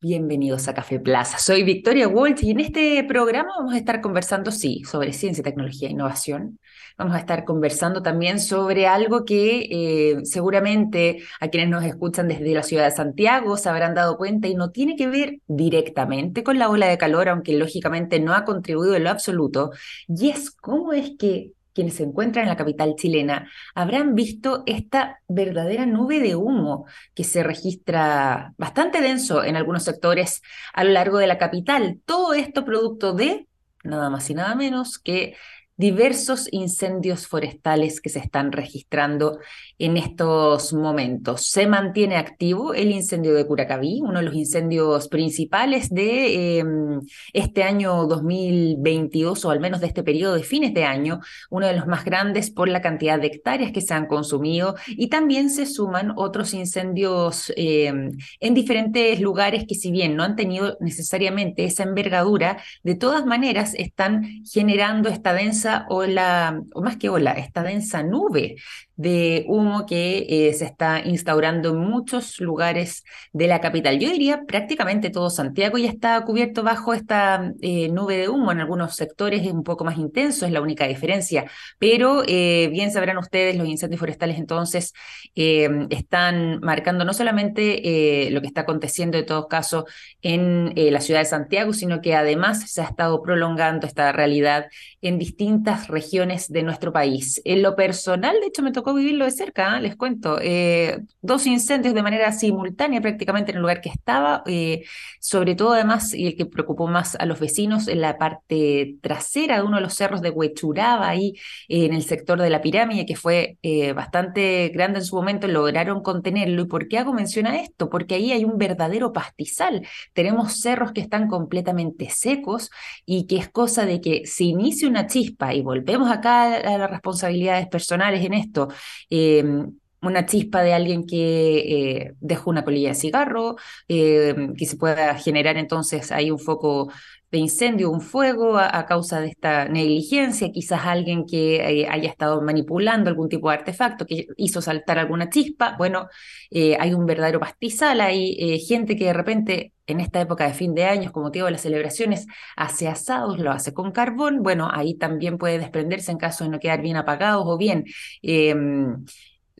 Bienvenidos a Café Plaza. Soy Victoria Walsh y en este programa vamos a estar conversando, sí, sobre ciencia, tecnología e innovación. Vamos a estar conversando también sobre algo que eh, seguramente a quienes nos escuchan desde la ciudad de Santiago se habrán dado cuenta y no tiene que ver directamente con la ola de calor, aunque lógicamente no ha contribuido en lo absoluto, y es cómo es que quienes se encuentran en la capital chilena habrán visto esta verdadera nube de humo que se registra bastante denso en algunos sectores a lo largo de la capital. Todo esto producto de nada más y nada menos que diversos incendios forestales que se están registrando en estos momentos. Se mantiene activo el incendio de Curacaví, uno de los incendios principales de em, este año 2022 o al menos de este periodo de fines de año, uno de los más grandes por la cantidad de hectáreas que se han consumido y también se suman otros incendios em, en diferentes lugares que si bien no han tenido necesariamente esa envergadura, de todas maneras están generando esta densa ola, o más que ola, esta densa nube de humo que eh, se está instaurando en muchos lugares de la capital. Yo diría prácticamente todo Santiago ya está cubierto bajo esta eh, nube de humo. En algunos sectores es un poco más intenso, es la única diferencia. Pero eh, bien sabrán ustedes, los incendios forestales entonces están marcando no solamente lo que está aconteciendo en todos casos en la ciudad de Santiago, sino que además se ha estado prolongando esta realidad en distintas regiones de nuestro país. En lo personal, de hecho, me tocó vivirlo de cerca, ¿eh? les cuento. Eh, dos incendios de manera simultánea prácticamente en el lugar que estaba, eh, sobre todo además, y el que preocupó más a los vecinos, en la parte trasera de uno de los cerros de Huechuraba, ahí en el sector de la pirámide, que fue bastante grande en su momento, lograron contenerlo. ¿Y por qué hago mención a esto? Porque ahí hay un verdadero pastizal. Tenemos cerros que están completamente secos y que es cosa de que se inicie una chispa, y volvemos acá a las responsabilidades personales en esto, Em, una chispa de alguien que eh, dejó una colilla de cigarro, em, que se pueda generar entonces ahí un foco de incendio, un fuego a, causa de esta negligencia, quizás alguien que eh, haya estado manipulando algún tipo de artefacto que hizo saltar alguna chispa. Bueno, eh, hay un verdadero pastizal, hay eh, gente que de repente en esta época de fin de años, como motivo de las celebraciones, hace asados, lo hace con carbón. Bueno, ahí también puede desprenderse en caso de no quedar bien apagados o bien em,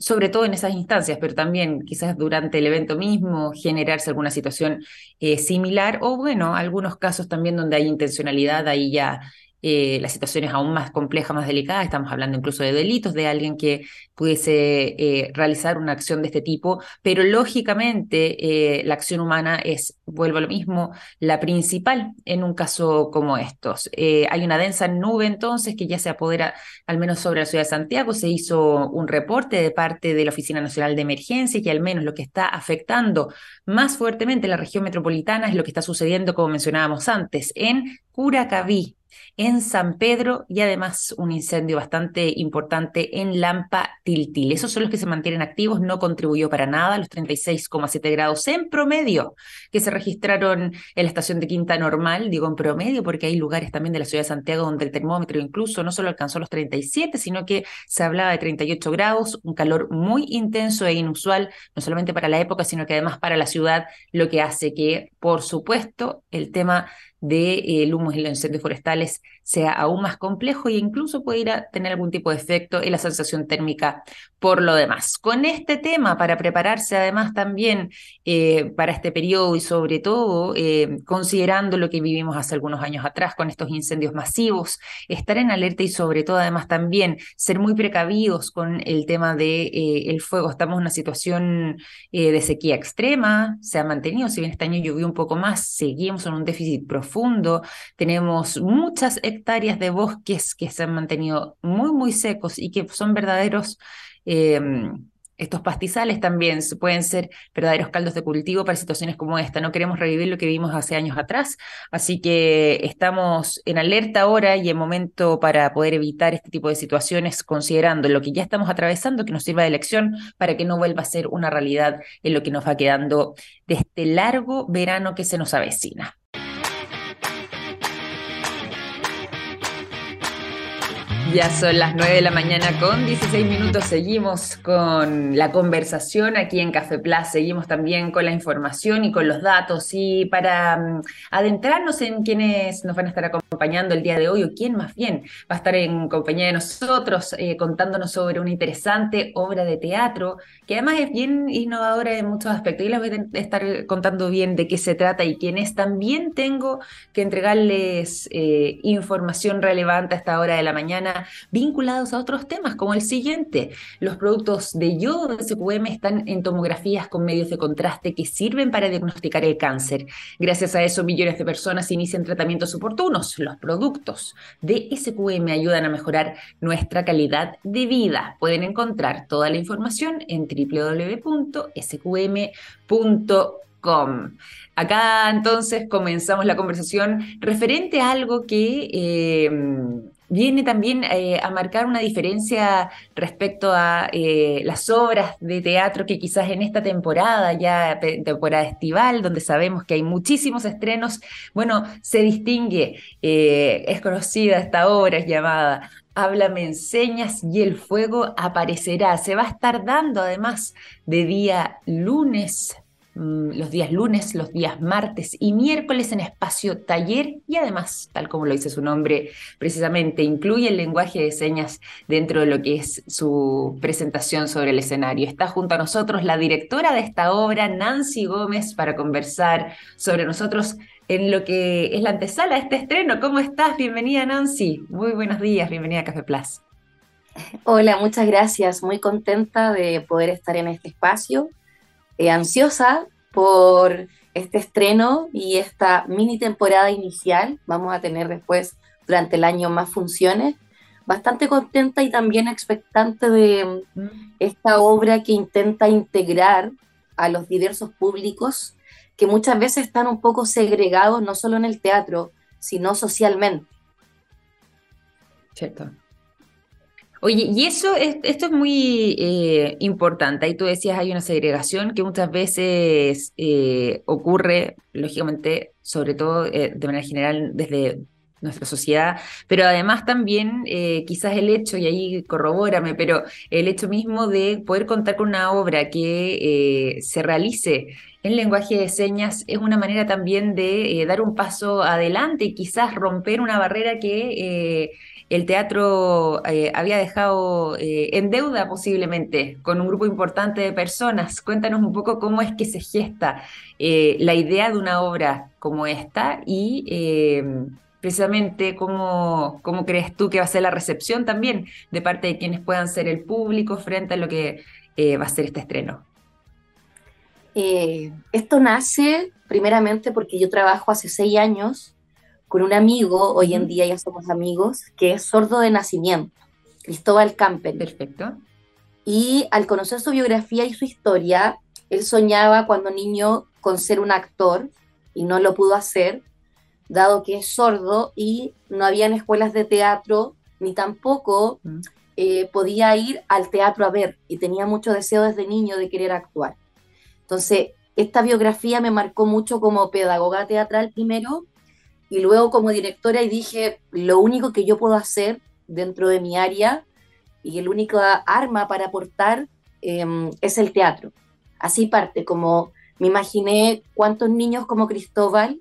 sobre todo en esas instancias, pero también quizás durante el evento mismo generarse alguna situación eh, similar o bueno, algunos casos también donde hay intencionalidad, ahí ya eh, la situación es aún más compleja, más delicada, estamos hablando incluso de delitos, de alguien que pudiese eh, realizar una acción de este tipo, pero lógicamente eh, la acción humana es, vuelvo a lo mismo, la principal en un caso como estos. hay una densa nube entonces que ya se apodera al menos sobre la ciudad de Santiago, se hizo un reporte de parte de la Oficina Nacional de Emergencia que al menos lo que está afectando más fuertemente la región metropolitana es lo que está sucediendo, como mencionábamos antes, en Curacaví, en San Pedro y además un incendio bastante importante en Lampa Tiltil. Esos son los que se mantienen activos, no contribuyó para nada los 36,7 grados en promedio que se registraron en la estación de Quinta Normal, digo en promedio porque hay lugares también de la ciudad de Santiago donde el termómetro incluso no solo alcanzó los 37, sino que se hablaba de 38 grados, un calor muy intenso e inusual, no solamente para la época, sino que además para la ciudad, lo que hace que, por supuesto, el tema de, humo y los incendios forestales sea aún más complejo e incluso puede ir a tener algún tipo de efecto en la sensación térmica por lo demás. Con este tema, para prepararse además también eh, para este periodo y sobre todo eh, considerando lo que vivimos hace algunos años atrás con estos incendios masivos, estar en alerta y sobre todo además también ser muy precavidos con el tema del de, eh, fuego. Estamos en una situación de sequía extrema, se ha mantenido, si bien este año llovió un poco más, seguimos en un déficit profundo, tenemos muchas hectáreas de bosques que se han mantenido muy, muy secos y que son verdaderos, em, estos pastizales también pueden ser verdaderos caldos de cultivo para situaciones como esta. No queremos revivir lo que vimos hace años atrás, así que estamos en alerta ahora y en momento para poder evitar este tipo de situaciones, considerando lo que ya estamos atravesando, que nos sirva de lección para que no vuelva a ser una realidad en lo que nos va quedando de este largo verano que se nos avecina. Ya son las 9 de la mañana con 16 minutos. Seguimos con la conversación aquí en Café Plus. Seguimos también con la información y con los datos. Y para mm, adentrarnos en quienes nos van a estar acompañando el día de hoy, o quién más bien va a estar en compañía de nosotros, eh, contándonos sobre una interesante obra de teatro que además es bien innovadora en muchos aspectos. Y les voy a estar contando bien de qué se trata y quién es. También tengo que entregarles eh, información relevante a esta hora de la mañana vinculados a otros temas, como el siguiente. Los productos de yodo de SQM están en tomografías con medios de contraste que sirven para diagnosticar el cáncer. Gracias a eso, millones de personas inician tratamientos oportunos. Los productos de SQM ayudan a mejorar nuestra calidad de vida. Pueden encontrar toda la información en www.sqm.com. Acá entonces comenzamos la conversación referente a algo que eh, viene también eh, a marcar una diferencia respecto a eh, las obras de teatro que quizás en esta temporada, ya temporada estival, donde sabemos que hay muchísimos estrenos, bueno, se distingue, eh, es conocida esta obra, es llamada Háblame enseñas y el fuego aparecerá. Se va a estar dando además de día lunes los días lunes, los días martes y miércoles en espacio taller y además, tal como lo dice su nombre, precisamente incluye el lenguaje de señas dentro de lo que es su presentación sobre el escenario. Está junto a nosotros la directora de esta obra, Nancy Gómez, para conversar sobre nosotros en lo que es la antesala de este estreno. ¿Cómo estás? Bienvenida, Nancy. Muy buenos días, bienvenida a Café Plus. Hola, muchas gracias. Muy contenta de poder estar en este espacio eh, ansiosa por este estreno y esta mini temporada inicial. Vamos a tener después, durante el año, más funciones. Bastante contenta y también expectante de esta obra que intenta integrar a los diversos públicos que muchas veces están un poco segregados, no solo en el teatro, sino socialmente. Cierto. Oye, y eso, es, esto es muy eh, importante. Ahí tú decías, hay una segregación que muchas veces eh, ocurre, lógicamente, sobre todo eh, de manera general desde nuestra sociedad, pero además también quizás el hecho, y ahí corrobórame, pero el hecho mismo de poder contar con una obra que se realice en lenguaje de señas es una manera también de dar un paso adelante y quizás romper una barrera que el teatro eh, había dejado eh, en deuda posiblemente con un grupo importante de personas. Cuéntanos un poco cómo es que se gesta eh, la idea de una obra como esta y precisamente cómo, cómo crees tú que va a ser la recepción también de parte de quienes puedan ser el público frente a lo que va a ser este estreno. esto nace primeramente porque yo trabajo hace seis años con un amigo, hoy en día ya somos amigos, que es sordo de nacimiento, Cristóbal Campen. Perfecto. Y al conocer su biografía y su historia, él soñaba cuando niño con ser un actor y no lo pudo hacer, dado que es sordo y no habían escuelas de teatro, ni tampoco eh, podía ir al teatro a ver, y tenía mucho deseo desde niño de querer actuar. Entonces, esta biografía me marcó mucho como pedagoga teatral primero, y luego como directora y dije, lo único que yo puedo hacer dentro de mi área y el único arma para aportar em, es el teatro. Así parte, como me imaginé cuántos niños como Cristóbal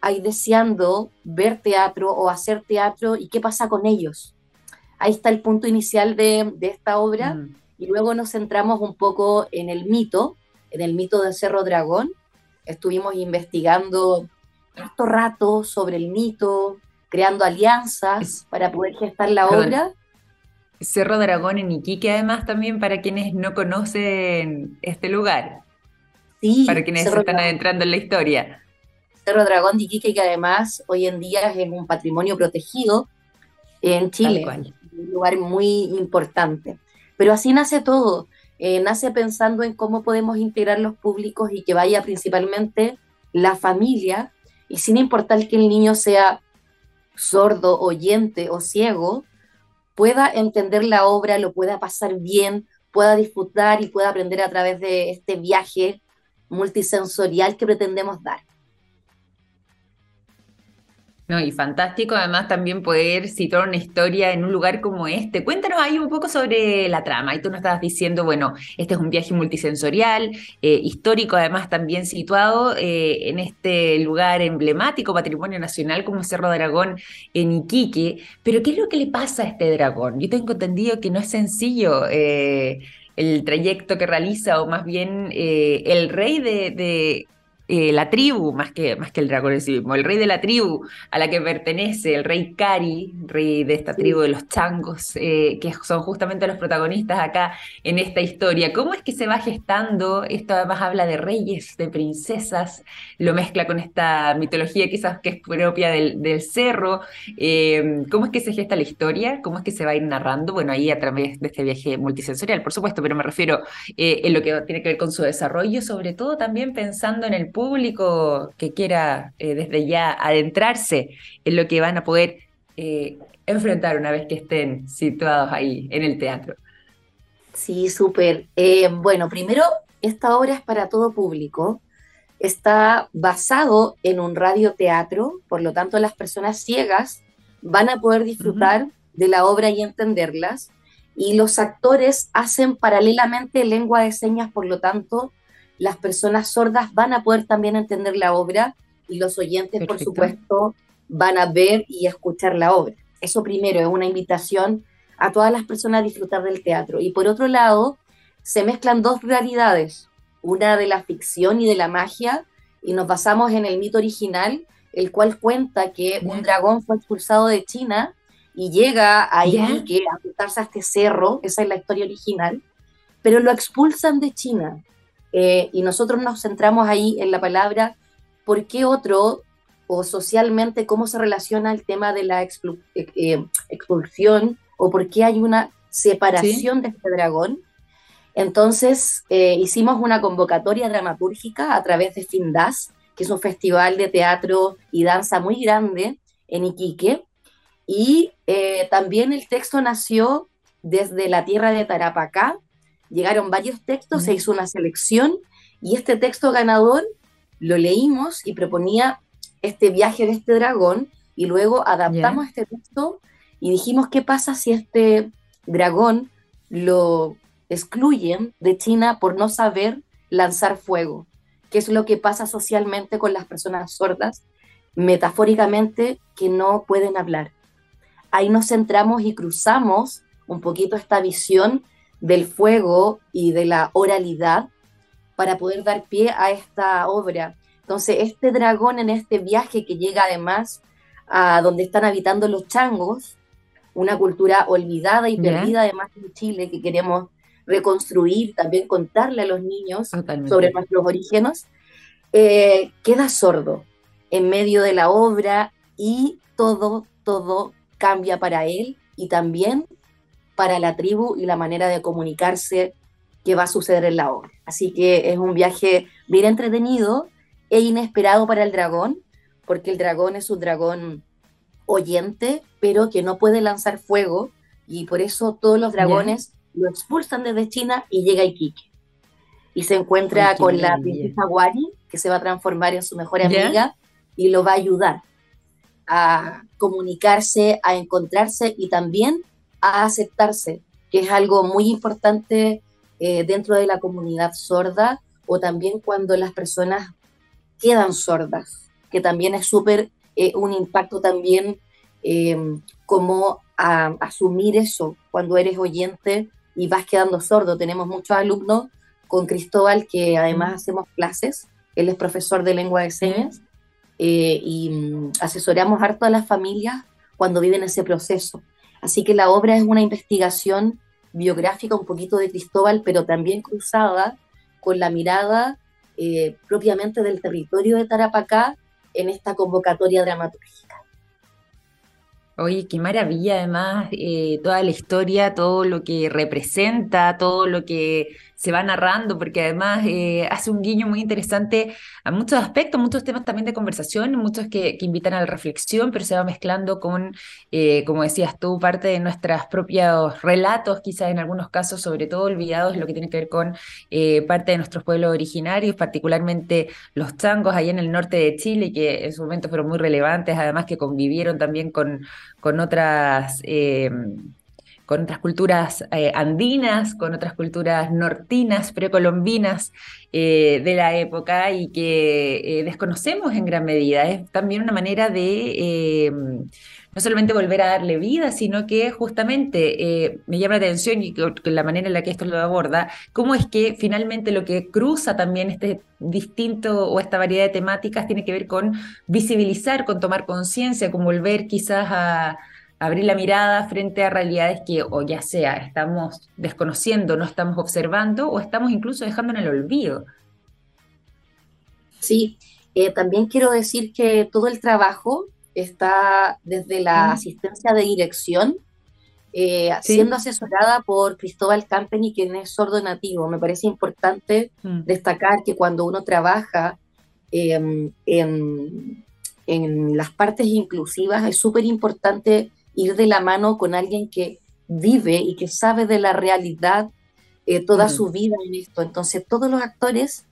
hay deseando ver teatro o hacer teatro y qué pasa con ellos. Ahí está el punto inicial de, esta obra mm. y luego nos centramos un poco en el mito, en el mito de Cerro Dragón. Estuvimos investigando harto rato sobre el mito, creando alianzas para poder gestar la obra. Cerro Dragón en Iquique, además, también para quienes no conocen este lugar. Sí. Para quienes están adentrando en la historia. Cerro Dragón de Iquique, que además hoy en día es un patrimonio protegido en Chile. Un lugar muy importante. Pero así nace todo. Eh, nace pensando en cómo podemos integrar los públicos y que vaya principalmente la familia y sin importar que el niño sea sordo, oyente o ciego, pueda entender la obra, lo pueda pasar bien, pueda disfrutar y pueda aprender a través de este viaje multisensorial que pretendemos dar. No, y fantástico además también poder situar una historia en un lugar como este. Cuéntanos ahí un poco sobre la trama. Y tú nos estabas diciendo, bueno, este es un viaje multisensorial, eh, histórico además también situado eh, en este lugar emblemático, patrimonio nacional como Cerro Dragón en Iquique. Pero ¿qué es lo que le pasa a este dragón? Yo tengo entendido que no es sencillo. Eh, el trayecto que realiza, o más bien el rey de eh, la tribu, más que, más que el dragón en sí mismo, el rey de la tribu a la que pertenece, el rey Kari, rey de esta tribu de los changos, eh, que son justamente los protagonistas acá en esta historia. ¿Cómo es que se va gestando? Esto además habla de reyes, de princesas, lo mezcla con esta mitología quizás que es propia del, del cerro. Eh, ¿Cómo es que se gesta la historia? ¿Cómo es que se va a ir narrando? Bueno, ahí a través de este viaje multisensorial, por supuesto, pero me refiero en lo que tiene que ver con su desarrollo, sobre todo también pensando en el público que quiera eh, desde ya adentrarse en lo que van a poder eh, enfrentar una vez que estén situados ahí en el teatro. Sí, súper. Eh, bueno, primero, esta obra es para todo público. Está basado en un radioteatro, por lo tanto las personas ciegas van a poder disfrutar de la obra y entenderlas. Y los actores hacen paralelamente lengua de señas, por lo tanto, las personas sordas van a poder también entender la obra y los oyentes, por supuesto, van a ver y escuchar la obra. Eso primero es una invitación a todas las personas a disfrutar del teatro. Y por otro lado, se mezclan dos realidades, una de la ficción y de la magia, y nos basamos en el mito original, el cual cuenta que un dragón fue expulsado de China y llega ahí que a juntarse a este cerro, esa es la historia original, pero lo expulsan de China eh, y nosotros nos centramos ahí en la palabra, ¿por qué otro o socialmente cómo se relaciona el tema de la eh, eh, expulsión o por qué hay una separación de este dragón? Entonces hicimos una convocatoria dramatúrgica a través de FINDAS, que es un festival de teatro y danza muy grande en Iquique. Y también el texto nació desde la tierra de Tarapacá, llegaron varios textos, se hizo una selección y este texto ganador lo leímos y proponía este viaje de este dragón y luego adaptamos este texto y dijimos qué pasa si este dragón lo excluyen de China por no saber lanzar fuego, qué es lo que pasa socialmente con las personas sordas, metafóricamente que no pueden hablar. Ahí nos centramos y cruzamos un poquito esta visión del fuego y de la oralidad para poder dar pie a esta obra. Entonces, este dragón en este viaje que llega además a donde están habitando los changos, una cultura olvidada y perdida además en Chile que queremos reconstruir, también contarle a los niños sobre nuestros orígenes, eh, queda sordo en medio de la obra y todo, todo cambia para él y también para la tribu y la manera de comunicarse que va a suceder en la obra. Así que es un viaje bien entretenido e inesperado para el dragón, porque el dragón es un dragón oyente, pero que no puede lanzar fuego, y por eso todos los dragones lo expulsan desde China y llega a Iquique. Y se encuentra con la princesa Wari, que se va a transformar en su mejor amiga, y lo va a ayudar a comunicarse, a encontrarse y también a aceptarse, que es algo muy importante eh, dentro de la comunidad sorda o también cuando las personas quedan sordas, que también es súper eh, un impacto también em, como asumir eso cuando eres oyente y vas quedando sordo. Tenemos muchos alumnos con Cristóbal que además hacemos clases, él es profesor de lengua de señas eh, y mm, asesoramos harto a las familias cuando viven ese proceso. Así que la obra es una investigación biográfica un poquito de Cristóbal, pero también cruzada con la mirada eh, propiamente del territorio de Tarapacá en esta convocatoria dramatúrgica. Oye, qué maravilla además eh, toda la historia, todo lo que representa, todo lo que se va narrando, porque además eh, hace un guiño muy interesante a muchos aspectos, muchos temas también de conversación, muchos que, invitan a la reflexión, pero se va mezclando con, eh, como decías tú, parte de nuestros propios relatos, quizás en algunos casos, sobre todo olvidados, lo que tiene que ver con eh, parte de nuestros pueblos originarios, particularmente los changos allá en el norte de Chile, que en su momento fueron muy relevantes, además que convivieron también con, con otras con otras culturas eh, andinas, con otras culturas nortinas, precolombinas eh, de la época y que eh, desconocemos en gran medida. Es también una manera de no solamente volver a darle vida, sino que justamente me llama la atención y la manera en la que esto lo aborda, cómo es que finalmente lo que cruza también este distinto o esta variedad de temáticas tiene que ver con visibilizar, con tomar conciencia, con volver quizás a abrir la mirada frente a realidades que o ya sea estamos desconociendo, no estamos observando o estamos incluso dejando en el olvido. Sí, eh, también quiero decir que todo el trabajo está desde la asistencia de dirección, eh, siendo asesorada por Cristóbal Campeni, quien es sordo nativo. Me parece importante mm. destacar que cuando uno trabaja em, en, en las partes inclusivas es súper importante ir de la mano con alguien que vive y que sabe de la realidad eh, toda su vida en esto. Entonces todos los actores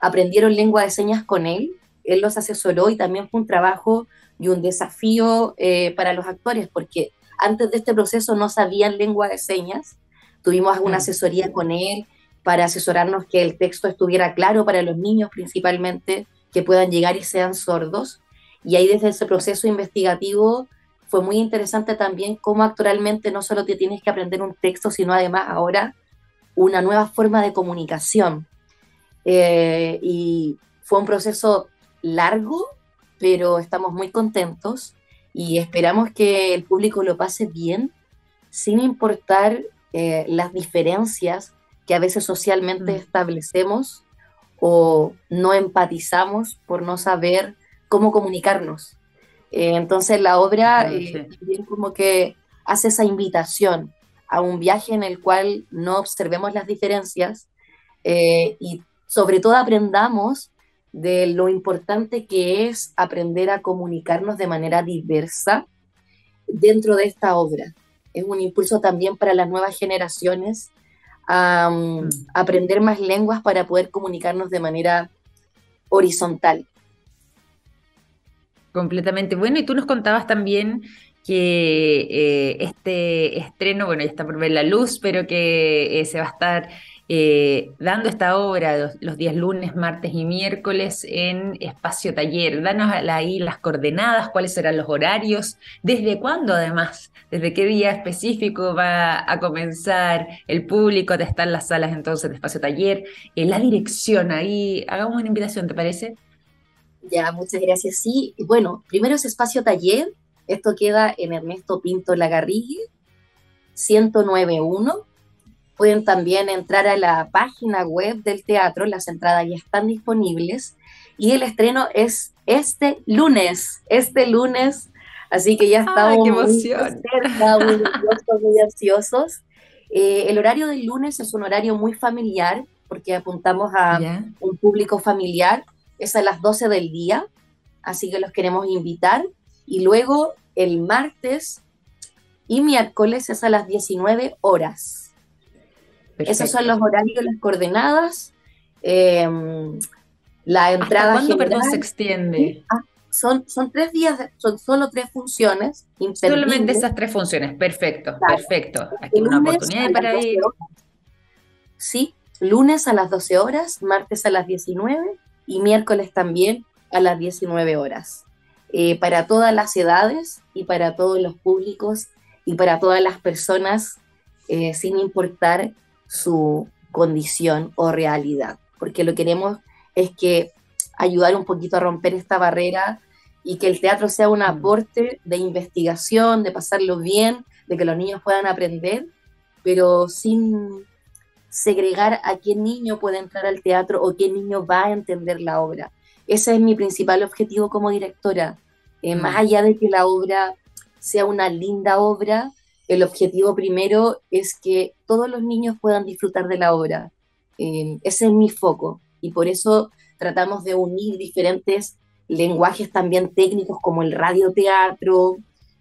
aprendieron lengua de señas con él, él los asesoró y también fue un trabajo y un desafío eh, para los actores, porque antes de este proceso no sabían lengua de señas, tuvimos alguna asesoría con él para asesorarnos que el texto estuviera claro para los niños principalmente, que puedan llegar y sean sordos. Y ahí desde ese proceso investigativo fue muy interesante también cómo actualmente no solo te tienes que aprender un texto, sino además ahora una nueva forma de comunicación. Eh, y fue un proceso largo, pero estamos muy contentos y esperamos que el público lo pase bien, sin importar eh, las diferencias que a veces socialmente mm. establecemos o no empatizamos por no saber cómo comunicarnos. Eh, entonces la obra eh, también como que hace esa invitación a un viaje en el cual no observemos las diferencias eh, y sobre todo aprendamos de lo importante que es aprender a comunicarnos de manera diversa dentro de esta obra. Es un impulso también para las nuevas generaciones a mm, mm. aprender más lenguas para poder comunicarnos de manera horizontal. Completamente. Bueno, y tú nos contabas también que eh, este estreno, bueno, ya está por ver la luz, pero que eh, se va a estar eh, dando esta obra los, días lunes, martes y miércoles en espacio taller. Danos ahí las coordenadas, cuáles serán los horarios, desde cuándo además, desde qué día específico va a comenzar el público a estar las salas entonces de espacio taller, la dirección, ahí hagamos una invitación, ¿te parece? Ya, muchas gracias. Sí, bueno, primero es espacio taller. Esto queda en Ernesto Pinto Lagarrigue, 1091. Pueden también entrar a la página web del teatro, las entradas ya están disponibles. Y el estreno es este lunes, este lunes. Así que ya estamos qué emoción. muy, ansiosos. Eh, el horario del lunes es un horario muy familiar, porque apuntamos a un público familiar es a las 12 del día, así que los queremos invitar. Y luego el martes y miércoles es a las 19 horas. Esos son los horarios, las coordenadas. Em, la entrada. ¿Hasta cuándo, perdón, se extiende? Ah, son, son tres días, son solo tres funciones. Solamente esas tres funciones, perfecto, perfecto. Aquí una oportunidad para ir. Sí, lunes a las 12 horas, martes a las 19 y miércoles también a las 19 horas. Eh, para todas las edades y para todos los públicos y para todas las personas eh, sin importar su condición o realidad, porque lo que queremos es que ayudar un poquito a romper esta barrera y que el teatro sea un mm. aporte de investigación, de pasarlo bien, de que los niños puedan aprender, pero sin segregar a qué niño puede entrar al teatro o qué niño va a entender la obra. Ese es mi principal objetivo como directora. Eh, más mm. allá de que la obra sea una linda obra, el objetivo primero es que todos los niños puedan disfrutar de la obra. Eh, ese es mi foco y por eso tratamos de unir diferentes lenguajes también técnicos como el radioteatro,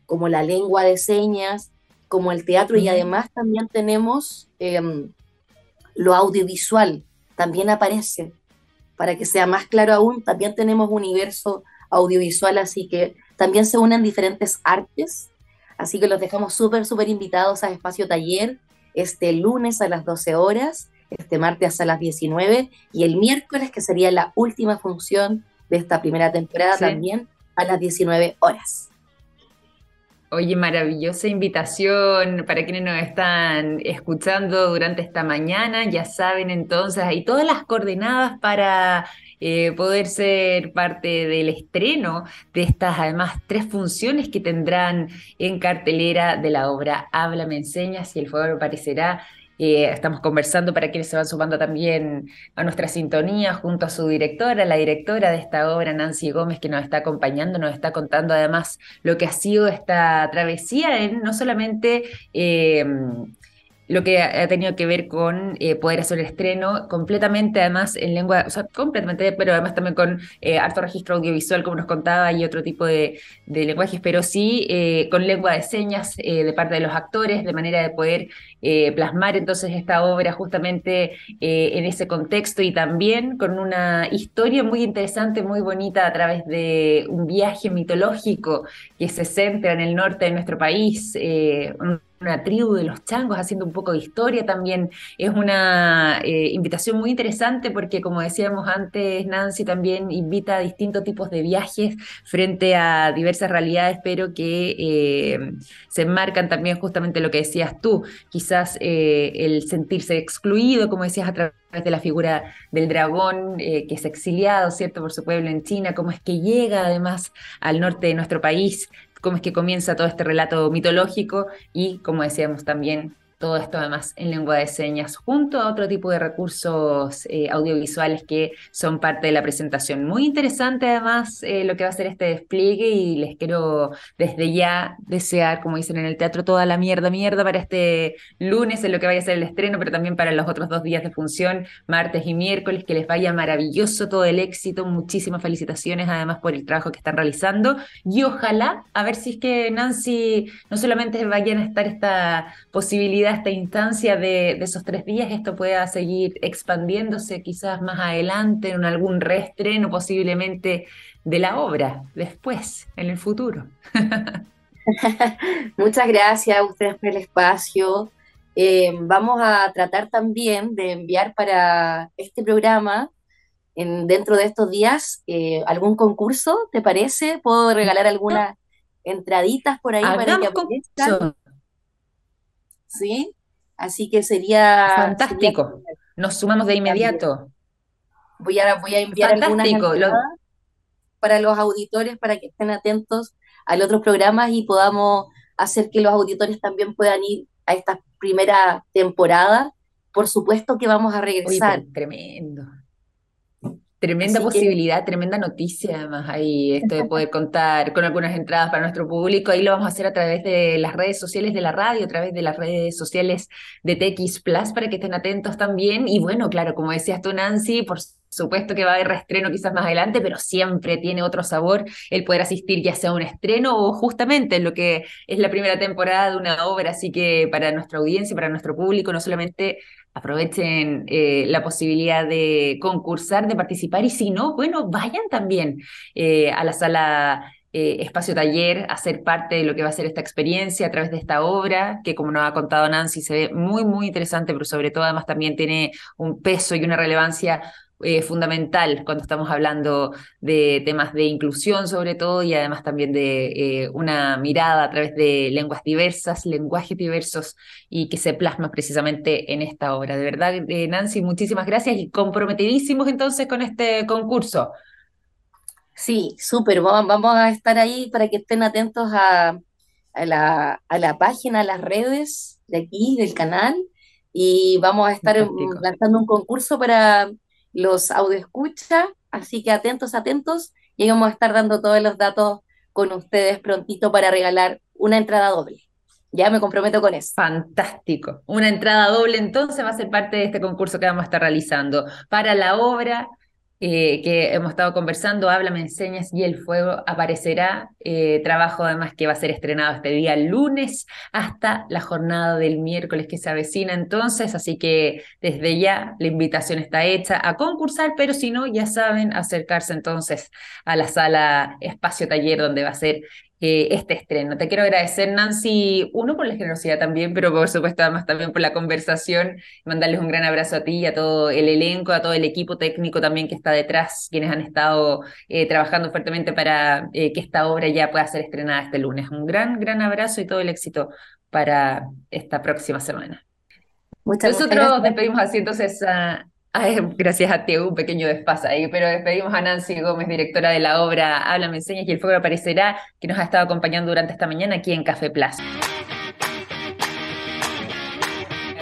como la lengua de señas, como el teatro y además también tenemos em, lo audiovisual, también aparece. Para que sea más claro aún, también tenemos universo audiovisual, así que también se unen diferentes artes. Así que los dejamos súper, súper invitados a Espacio Taller este lunes a las 12 horas, este martes a las 19 y el miércoles, que sería la última función de esta primera temporada, también a las 19 horas. Oye, maravillosa invitación para quienes nos están escuchando durante esta mañana. Ya saben entonces, hay todas las coordenadas para eh, poder ser parte del estreno de estas además tres funciones que tendrán en cartelera de la obra Habla, me enseñas y el fuego aparecerá eh, estamos conversando para quienes se van sumando también a nuestra sintonía junto a su directora, la directora de esta obra, Nancy Gómez, que nos está acompañando, nos está contando además lo que ha sido esta travesía en no solamente... Eh, lo que ha tenido que ver con eh, poder hacer el estreno completamente, además en lengua, o sea, completamente, pero además también con eh, harto registro audiovisual, como nos contaba, y otro tipo de, lenguajes, pero sí eh, con lengua de señas de parte de los actores, de manera de poder plasmar entonces esta obra justamente en ese contexto y también con una historia muy interesante, muy bonita a través de un viaje mitológico que se centra en el norte de nuestro país, una tribu de los changos haciendo un poco de historia también. Es una eh, invitación muy interesante porque, como decíamos antes, Nancy también invita a distintos tipos de viajes frente a diversas realidades, pero que eh, se enmarcan también justamente lo que decías tú, quizás eh, el sentirse excluido, como decías, a través de la figura del dragón que es exiliado, ¿cierto?, por su pueblo en China, cómo es que llega además al norte de nuestro país, cómo es que comienza todo este relato mitológico y, como decíamos también, todo esto además en lengua de señas, junto a otro tipo de recursos eh, audiovisuales que son parte de la presentación. Muy interesante además eh, lo que va a ser este despliegue y les quiero desde ya desear, como dicen en el teatro, toda la mierda, mierda para este lunes en lo que vaya a ser el estreno, pero también para los otros dos días de función, martes y miércoles, que les vaya maravilloso todo el éxito. Muchísimas felicitaciones además por el trabajo que están realizando y ojalá, a ver si es que Nancy no solamente vayan a estar esta posibilidad, esta instancia de, esos tres días, esto pueda seguir expandiéndose quizás más adelante en algún reestreno posiblemente de la obra, después, en el futuro. Muchas gracias a ustedes por el espacio. Eh, vamos a tratar también de enviar para este programa en, dentro de estos días eh, algún concurso, ¿te parece? ¿Puedo regalar algunas entraditas por ahí para que aparezcan? ¿Sí? Así que sería... Fantástico. Nos sumamos de inmediato. Voy a, voy a enviar algunas para los auditores para que estén atentos a los otros programas y podamos hacer que los auditores también puedan ir a esta primera temporada. Por supuesto que vamos a regresar. tremendo. Tremenda posibilidad, tremenda noticia además ahí, esto de poder contar con algunas entradas para nuestro público. Ahí lo vamos a hacer a través de las redes sociales de la radio, a través de las redes sociales de TX Plus para que estén atentos también. Y bueno, claro, como decías tú, Nancy, por supuesto que va a haber reestreno quizás más adelante, pero siempre tiene otro sabor el poder asistir ya sea a un estreno o justamente en lo que es la primera temporada de una obra. Así que para nuestra audiencia, para nuestro público, no solamente aprovechen eh, la posibilidad de concursar, de participar y si no, bueno, vayan también eh, a la sala eh, Espacio Taller a ser parte de lo que va a ser esta experiencia a través de esta obra, que como nos ha contado Nancy, se ve muy, muy interesante, pero sobre todo además también tiene un peso y una relevancia eh, fundamental cuando estamos hablando de temas de inclusión sobre todo y además también de eh, una mirada a través de lenguas diversas, lenguajes diversos y que se plasma precisamente en esta obra. De verdad, eh, Nancy, muchísimas gracias y comprometidísimos entonces con este concurso. Sí, súper, vamos a estar ahí para que estén atentos a, la, a la página, a las redes de aquí, del canal, y vamos a estar lanzando un concurso para los escucha, así que atentos, atentos, y vamos a estar dando todos los datos con ustedes prontito para regalar una entrada doble. Ya me comprometo con eso. Fantástico. Una entrada doble entonces va a ser parte de este concurso que vamos a estar realizando para la obra eh, que hemos estado conversando, Habla, me enseñas y el fuego aparecerá. Eh, trabajo además que va a ser estrenado este día lunes hasta la jornada del miércoles que se avecina entonces, así que desde ya la invitación está hecha a concursar, pero si no, ya saben acercarse entonces a la sala espacio taller donde va a ser eh, este estreno. Te quiero agradecer, Nancy, uno por la generosidad también, pero por supuesto además también por la conversación. Mandarles un gran abrazo a ti y a todo el elenco, a todo el equipo técnico también que está detrás, quienes han estado eh, trabajando fuertemente para eh, que esta obra ya pueda ser estrenada este lunes. Un gran, gran abrazo y todo el éxito para esta próxima semana. Muchas, Nosotros despedimos así entonces a, gracias a ti, un pequeño desfase ahí, pero despedimos a Nancy Gómez, directora de la obra Habla, me enseñas y el fuego aparecerá, que nos ha estado acompañando durante esta mañana aquí en Café Plaza.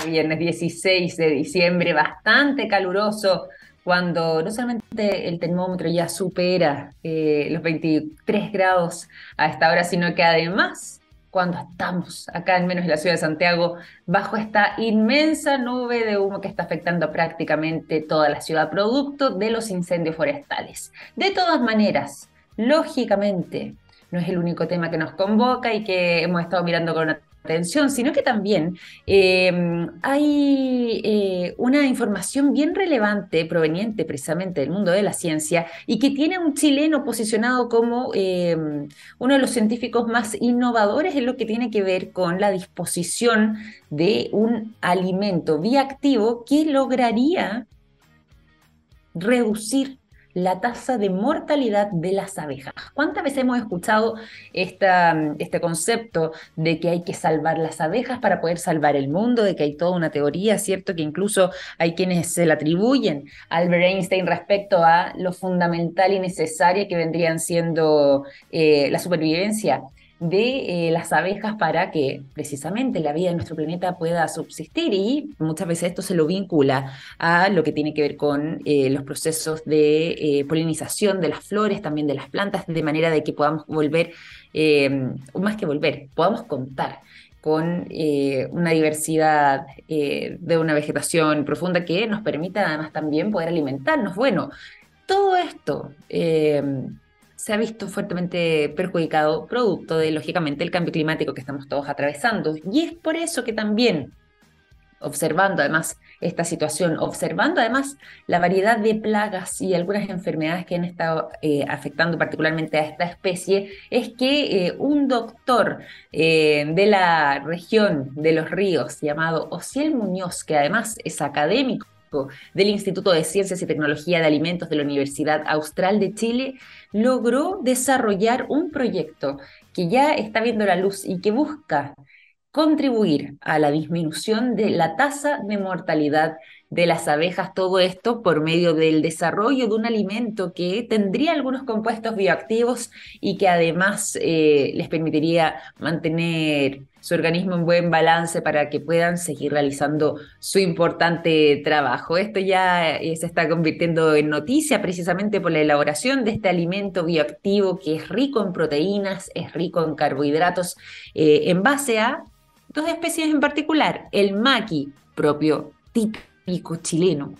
Viernes 16 de diciembre, bastante caluroso, cuando no solamente el termómetro ya supera eh, los 23 grados a esta hora, sino que además cuando estamos acá, al menos en la ciudad de Santiago, bajo esta inmensa nube de humo que está afectando prácticamente toda la ciudad, producto de los incendios forestales. De todas maneras, lógicamente, no es el único tema que nos convoca y que hemos estado mirando con atención, sino que también eh, hay eh, una información bien relevante proveniente precisamente del mundo de la ciencia y que tiene un chileno posicionado como eh, uno de los científicos más innovadores en lo que tiene que ver con la disposición de un alimento bioactivo que lograría reducir la tasa de mortalidad de las abejas. ¿Cuántas veces hemos escuchado este concepto de que hay que salvar las abejas para poder salvar el mundo, de que hay toda una teoría, ¿cierto? Que incluso hay quienes se la atribuyen a Albert Einstein respecto a lo fundamental y necesaria que vendrían siendo eh, la supervivencia de eh, las abejas para que precisamente la vida de nuestro planeta pueda subsistir y muchas veces esto se lo vincula a lo que tiene que ver con eh, los procesos de eh, polinización de las flores, también de las plantas, de manera de que podamos volver, más que volver, podamos contar con una diversidad de una vegetación profunda que nos permita además también poder alimentarnos. Bueno, todo esto se ha visto fuertemente perjudicado producto de, lógicamente, el cambio climático que estamos todos atravesando. Y es por eso que también, observando además esta situación, observando además la variedad de plagas y algunas enfermedades que han estado eh, afectando particularmente a esta especie, es que eh, un doctor eh, de la región de los ríos llamado Ociel Muñoz, que además es académico, del Instituto de Ciencias y Tecnología de Alimentos de la Universidad Austral de Chile, logró desarrollar un proyecto que ya está viendo la luz y que busca contribuir a la disminución de la tasa de mortalidad de las abejas, todo esto por medio del desarrollo de un alimento que tendría algunos compuestos bioactivos y que además eh, les permitiría mantener su organismo en buen balance para que puedan seguir realizando su importante trabajo. Esto ya eh, se está convirtiendo en noticia precisamente por la elaboración de este alimento bioactivo que es rico en proteínas, es rico en carbohidratos, eh, en base a dos especies en particular, el maqui propio típico chileno,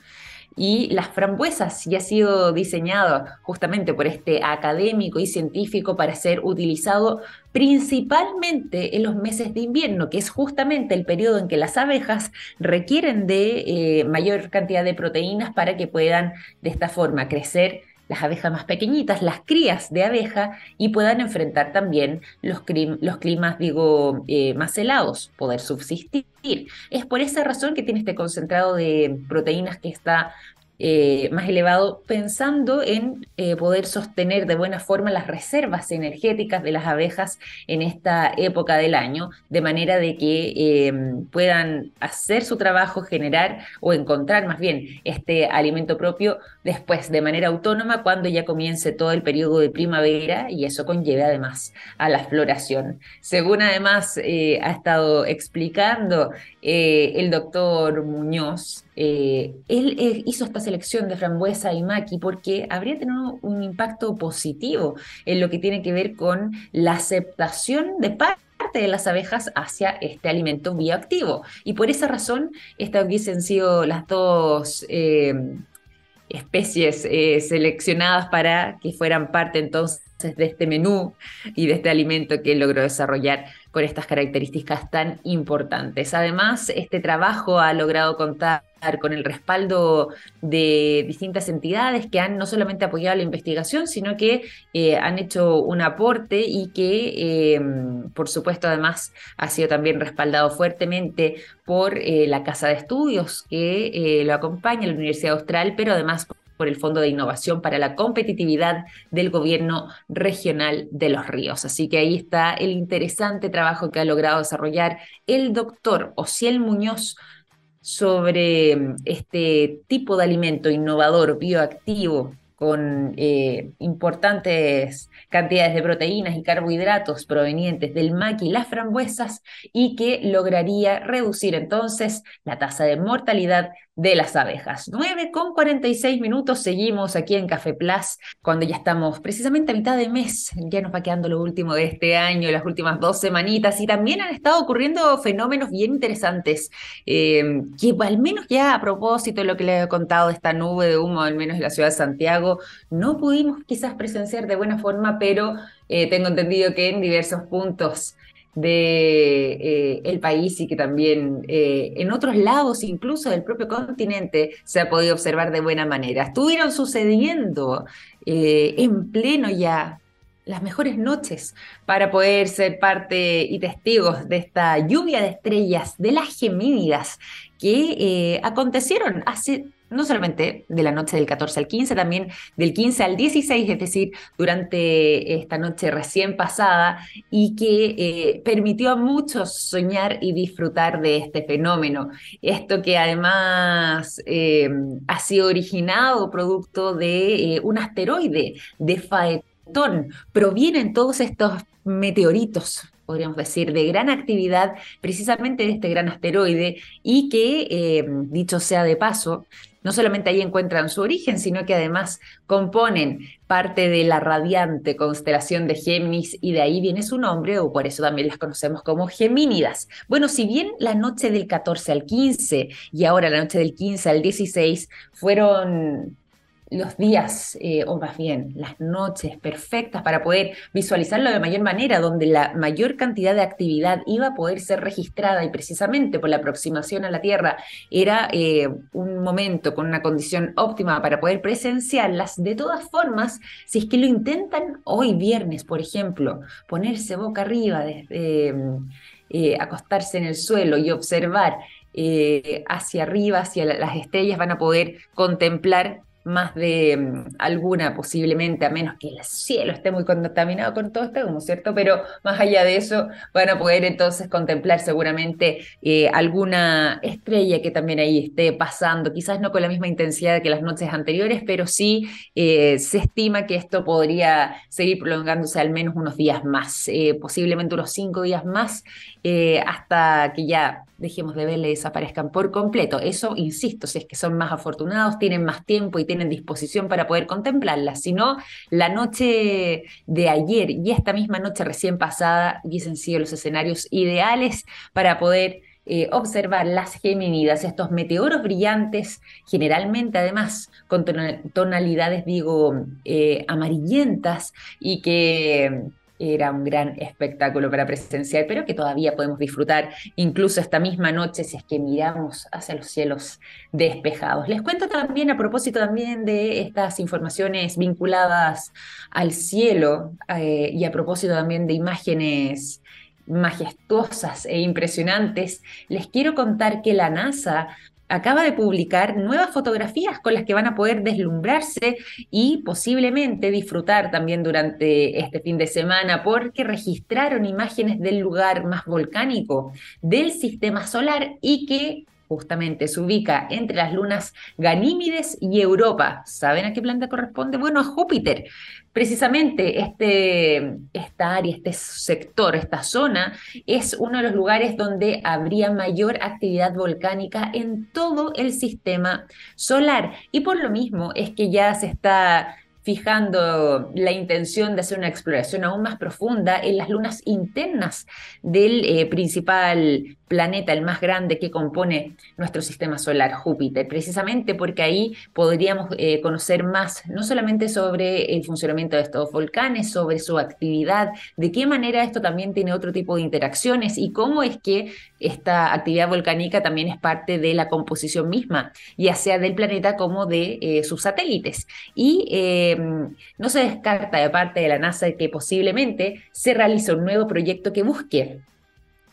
y las frambuesas ya ha sido diseñado justamente por este académico y científico para ser utilizado principalmente en los meses de invierno, que es justamente el periodo en que las abejas requieren de eh, mayor cantidad de proteínas para que puedan de esta forma crecer las abejas más pequeñitas, las crías de abeja, y puedan enfrentar también los, climas, digo, eh, más helados, poder subsistir. Es por esa razón que tiene este concentrado de proteínas que está eh, más elevado, pensando en eh, poder sostener de buena forma las reservas energéticas de las abejas en esta época del año, de manera de que eh, puedan hacer su trabajo, generar o encontrar más bien este alimento propio después de manera autónoma cuando ya comience todo el periodo de primavera y eso conlleve además a la floración. Según además ha estado explicando el doctor Muñoz, él hizo esta selección de frambuesa y maqui porque habría tenido un impacto positivo en lo que tiene que ver con la aceptación de parte parte de las abejas hacia este alimento bioactivo. Y por esa razón, estas hubiesen sido las dos eh, especies eh, seleccionadas para que fueran parte entonces de este menú y de este alimento que logró desarrollar con estas características tan importantes. Además, este trabajo ha logrado contar con el respaldo de distintas entidades que han no solamente apoyado la investigación, sino que eh, han hecho un aporte y que, eh, por supuesto, además ha sido también respaldado fuertemente por eh, la Casa de Estudios que lo acompaña, la Universidad Austral, pero además el Fondo de Innovación para la Competitividad del Gobierno Regional de los Ríos. Así que ahí está el interesante trabajo que ha logrado desarrollar el doctor Ociel Muñoz sobre mm, este tipo de alimento innovador, bioactivo, con eh, importantes cantidades de proteínas y carbohidratos provenientes del maqui y las frambuesas y que lograría reducir entonces la tasa de mortalidad de las abejas. 9 con 46 minutos, seguimos aquí en Café Plus, cuando ya estamos precisamente a mitad de mes, ya nos va quedando lo último de este año, las últimas dos semanitas, y también han estado ocurriendo fenómenos bien interesantes, eh, que al menos ya a propósito de lo que le he contado de esta nube de humo, al menos en la ciudad de Santiago, no pudimos quizás presenciar de buena forma, pero eh, tengo entendido que en diversos puntos de eh, el país y que también eh, en otros lados, incluso del propio continente, se ha podido observar de buena manera. Estuvieron sucediendo eh, en pleno ya las mejores noches para poder ser parte y testigos de esta lluvia de estrellas de las Gemínidas que acontecieron hace no solamente de la noche del 14 al 15, también del 15 al 16, es decir, durante esta noche recién pasada, y que eh, permitió a muchos soñar y disfrutar de este fenómeno. Esto que además eh, ha sido originado producto de eh, un asteroide de Faetón. Provienen todos estos meteoritos podríamos decir, de gran actividad precisamente de este gran asteroide y que, dicho sea de paso, no solamente ahí encuentran su origen, sino que además componen parte de la radiante constelación de Géminis y de ahí viene su nombre, o por eso también las conocemos como Gemínidas. Bueno, si bien la noche del 14 al 15 y ahora la noche del 15 al 16 fueron los días, eh, o más bien las noches perfectas para poder visualizarlo de mayor manera, donde la mayor cantidad de actividad iba a poder ser registrada y precisamente por la aproximación a la Tierra era eh, un momento con una condición óptima para poder presenciarlas. De todas formas, si es que lo intentan hoy viernes, por ejemplo, ponerse boca arriba, desde, eh, acostarse en el suelo y observar hacia arriba, hacia las estrellas, van a poder contemplar más de mm, alguna posiblemente, a menos que el cielo esté muy contaminado con todo este humo, ¿cierto? Pero más allá de eso, van a poder entonces contemplar seguramente eh, alguna estrella que también ahí esté pasando, quizás no con la misma intensidad que las noches anteriores, pero sí eh, se estima que esto podría seguir prolongándose al menos unos días más, eh, posiblemente unos cinco días más, hasta que ya dejemos de verle desaparezcan por completo. Eso, insisto, si es que son más afortunados, tienen más tiempo y tienen disposición para poder contemplarlas. Si no, la noche de ayer y esta misma noche recién pasada hubiesen sido los escenarios ideales para poder eh, observar las geminidas, estos meteoros brillantes, generalmente además con tonalidades, digo, eh, amarillentas y que era un gran espectáculo para presenciar, pero que todavía podemos disfrutar incluso esta misma noche si es que miramos hacia los cielos despejados. Les cuento también a propósito también de estas informaciones vinculadas al cielo eh, y a propósito también de imágenes majestuosas e impresionantes, les quiero contar que la NASA acaba de publicar nuevas fotografías con las que van a poder deslumbrarse y posiblemente disfrutar también durante este fin de semana porque registraron imágenes del lugar más volcánico del sistema solar y que justamente se ubica entre las lunas Ganímides y Europa. ¿Saben a qué planeta corresponde? Bueno, a Júpiter. Precisamente este, esta área, este sector, esta zona, es uno de los lugares donde habría mayor actividad volcánica en todo el sistema solar. Y por lo mismo es que ya se está fijando la intención de hacer una exploración aún más profunda en las lunas internas del eh, principal planeta, el más grande que compone nuestro sistema solar, Júpiter, precisamente porque ahí podríamos eh, conocer más, no solamente sobre el funcionamiento de estos volcanes, sobre su actividad, de qué manera esto también tiene otro tipo de interacciones y cómo es que esta actividad volcánica también es parte de la composición misma, ya sea del planeta como de eh, sus satélites. Y no se descarta de parte de la NASA que posiblemente se realice un nuevo proyecto que busque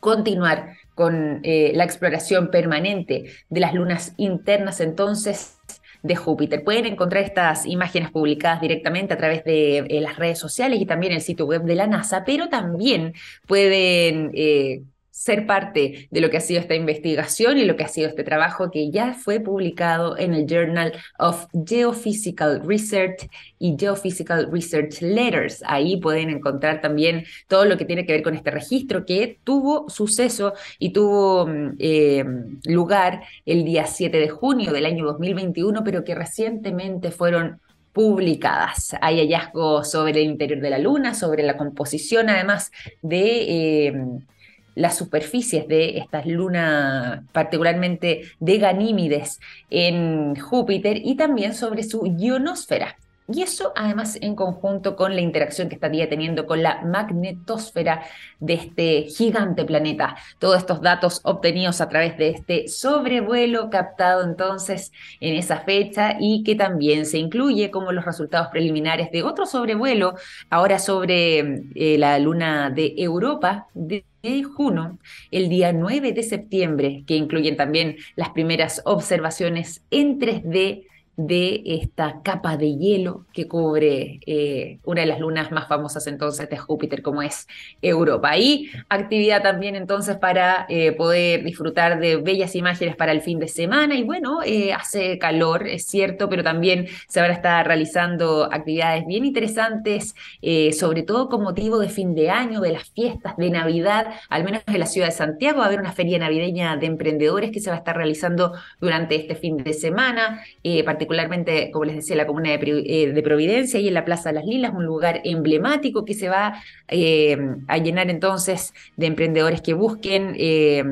continuar con eh, la exploración permanente de las lunas internas entonces de Júpiter. Pueden encontrar estas imágenes publicadas directamente a través de eh, las redes sociales y también el sitio web de la NASA, pero también pueden eh, ser parte de lo que ha sido esta investigación y lo que ha sido este trabajo que ya fue publicado en el Journal of Geophysical Research y Geophysical Research Letters. Ahí pueden encontrar también todo lo que tiene que ver con este registro que tuvo suceso y tuvo mm, eh, lugar el día 7 de junio del año 2021, pero que recientemente fueron publicadas. Hay hallazgos sobre el interior de la Luna, sobre la composición además de... Eh, las superficies de estas lunas, particularmente de Ganímides en Júpiter, y también sobre su ionosfera. Y eso además en conjunto con la interacción que estaría teniendo con la magnetosfera de este gigante planeta. Todos estos datos obtenidos a través de este sobrevuelo captado entonces en esa fecha y que también se incluye como los resultados preliminares de otro sobrevuelo, ahora sobre eh, la luna de Europa. De Juno, el día 9 de septiembre, que incluyen también las primeras observaciones en 3D de esta capa de hielo que cubre eh, una de las lunas más famosas entonces de Júpiter, como es Europa. Y actividad también entonces para eh, poder disfrutar de bellas imágenes para el fin de semana. Y bueno, eh, hace calor, es cierto, pero también se van a estar realizando actividades bien interesantes, sobre todo con motivo de fin de año, de las fiestas de Navidad, al menos en la ciudad de Santiago, va a haber una feria navideña de emprendedores que se va a estar realizando durante este fin de semana, particularmente, como les decía, la comuna eh, de, Providencia y en la Plaza de las Lilas, un lugar emblemático que se va eh, a llenar entonces de emprendedores que busquen eh,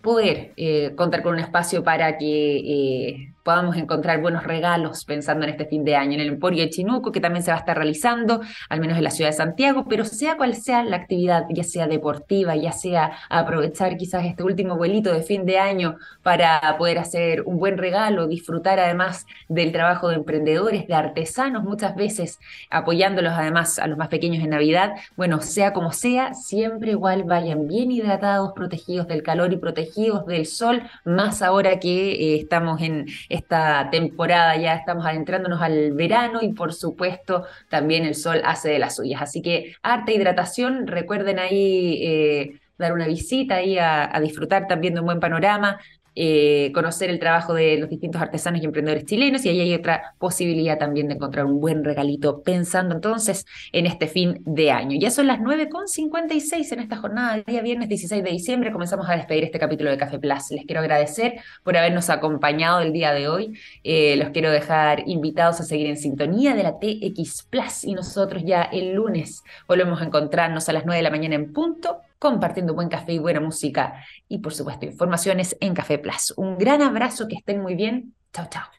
poder contar con un espacio para que podamos encontrar buenos regalos pensando en este fin de año en el Emporio de Chinuco, que también se va a estar realizando, al menos en la ciudad de Santiago, pero sea cual sea la actividad, ya sea deportiva, ya sea aprovechar quizás este último vuelito de fin de año para poder hacer un buen regalo, disfrutar además del trabajo de emprendedores, de artesanos, muchas veces apoyándolos además a los más pequeños en Navidad, bueno, sea como sea, siempre igual vayan bien hidratados, protegidos del calor y protegidos del sol, más ahora que eh, estamos en esta temporada, ya estamos adentrándonos al verano y por supuesto también el sol hace de las suyas. Así que arte, hidratación, recuerden ahí eh, dar una visita ahí a, a, disfrutar también de un buen panorama. Eh, conocer el trabajo de los distintos artesanos y emprendedores chilenos y ahí hay otra posibilidad también de encontrar un buen regalito pensando entonces en este fin de año. Ya son las 9.56 en esta jornada, día viernes 16 de diciembre, comenzamos a despedir este capítulo de Café Plus. Les quiero agradecer por habernos acompañado el día de hoy, eh, los quiero dejar invitados a seguir en sintonía de la TX Plus y nosotros ya el lunes volvemos a encontrarnos a las 9 de la mañana en punto compartiendo buen café y buena música y por supuesto informaciones en Café Plus. Un gran abrazo, que estén muy bien. Chao, chao.